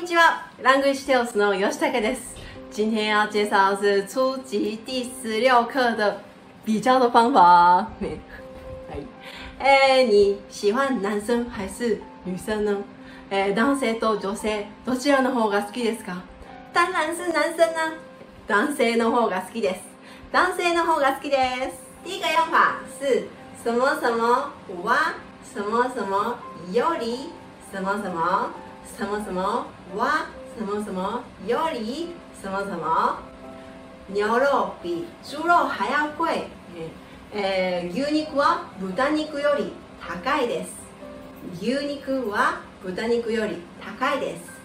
にちは，Language Tales の吉武です。今天要介绍的是初级第十六课的比较的方法。はい。えー、你喜欢男生还是女生呢？えー、男性と女性どちらの方が好きですか？当然是男生啊，男性の方が好きです。男性の方が好きです。第一个用法是什么什么は？什么什么より？什么什么什么什么は什么什么より什么什么牛肉比猪肉还要贵。えー、牛肉は豚肉より高いです。牛肉は豚肉より高いです。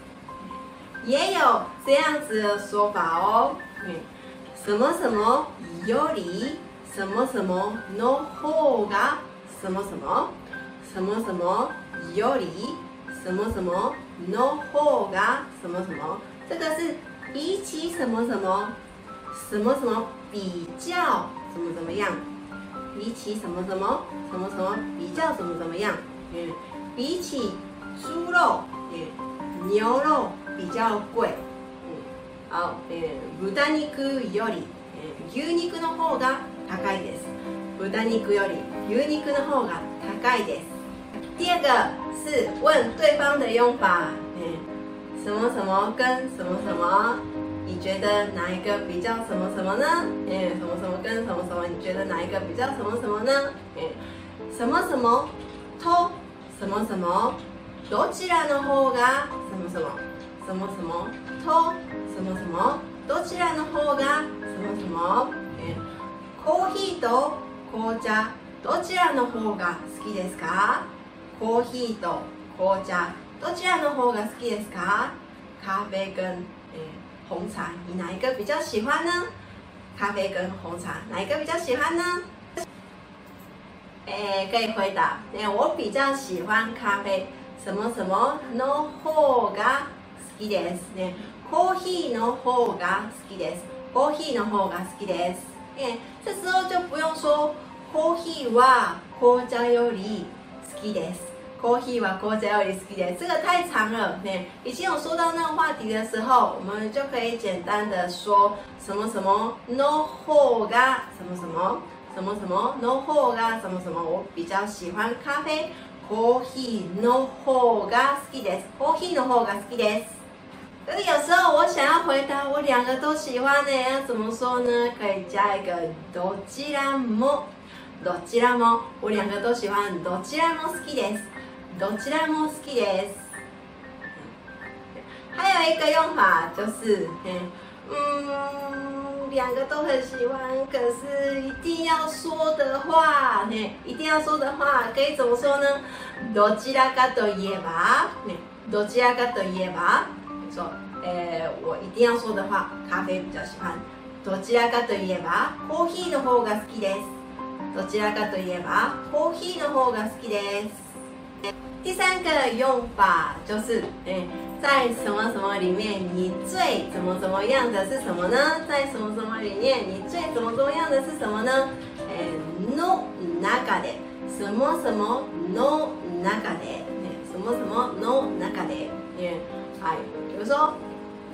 也有这样子的说法哦。什么什么より什么什么の方が什么什么什么什么より什么什么？の方が什么？什么，这个是比起什么什么？什么什么比较？怎么怎么样，比起什么什么什么什么比较怎么怎么样，嗯，比起猪肉，嗯，牛肉比较贵，嗯，好，えー、豚肉より、えー、牛肉の方が高いです。豚肉より牛肉の方が高いです。第二个是问对方的用法，嗯，什么什么跟什么什么，你觉得哪一个比较什么什么呢？嗯，什么什么跟什么什么，你觉得哪一个比较什么什么呢？嗯，什么什么と什么什么，どちらの方が什么什么，什么什么と什么什么，どちらの方が什么什么，嗯，コーヒーと紅茶どちらの方が好きですか？コーヒーと紅茶どちらの方が好きですか？咖啡跟、えー、紅茶，你哪一个比较喜欢呢？咖啡跟紅茶哪一個比較喜歡呢？誒，可以回答。誒，我比較喜歡咖啡。什麼什麼の方が好きです。ね、コーヒーの方が好きです。コーヒーの方が好きです。誒，這時候就不用說コーヒーは紅茶より好きです。コーヒーは紅茶より好きです。这个太長了，ね，已經有說到那個話題的時候，我們就可以簡單的說什麼什麼の方が什麼什麼什麼什麼の方が什麼什麼。我比較喜歡咖啡，コーヒーの方が好きです。コーヒーの方が好きです。可是有時候我想要回答我兩個都喜歡呢，要怎麼說呢？可以加一個どちらも，どちらも，我兩個都喜歡，どちらも好きです。どちらも好きです。還有一個用法就是，嗯，兩個都很喜歡，可是一定要說的話，一定要說的話可以怎麼說呢？どちらかといえば，どちらかといえば，說，誒，我一定要說的話，咖啡比較喜歡。どちらかといえば、コーヒーの方が好きです。どちらかといえば、コーヒーの方が好きです。第三個用法就是，誒，在什麼什麼裡面，你最怎麼怎麼樣的是什麼呢？在什麼什麼裡面，你最怎麼怎麼樣的是什麼呢？誒，の中で，什麼什麼の中で，什麼什麼の中で，誒，哎，比如說，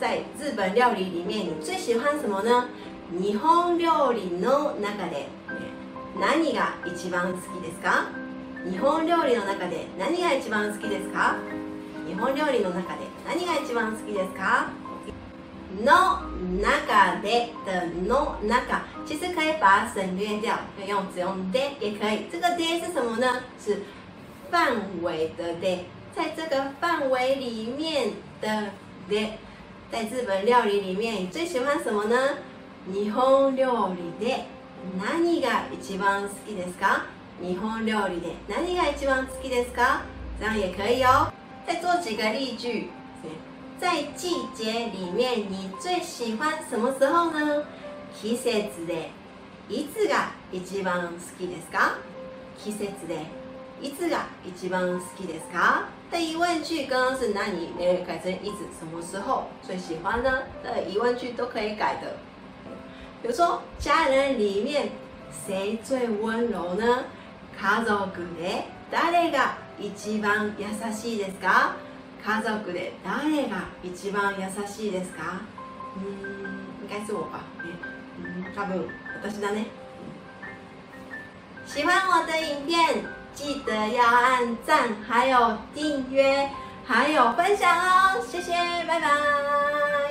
在日本料理裡面，你最喜歡什麼呢？日本料理の中で，何が一番好きですか？日本料理の中で何が一番好きですか？日本料理の中で何が一番好きですか？の中で的の中，其實可以把它省略掉，可以用只用で也可以。這個で是什麼呢？是範圍的で，在這個範圍裡面的で，在日本料理裡面，你最喜歡什麼呢？日本料理で何が一番好きですか？日本料理で何が一番好きですか？這樣也可以哦。再做幾個例句，在季節裡面，你最喜歡什麼時候呢？季節でいつが一番好きですか？季節でいつが一番好きですか？的疑問句剛剛是那你誒改成いつ什麼時候最喜歡呢？的疑問句都可以改的。比如說家人裡面誰最溫柔呢？ 家族で誰が一番優しいですか？家族で誰が一番優しいですか？うーん应该是我吧ね、うん、多分私だね。喜欢我的影片记得要按赞还有订阅还有分享。哦谢谢拜拜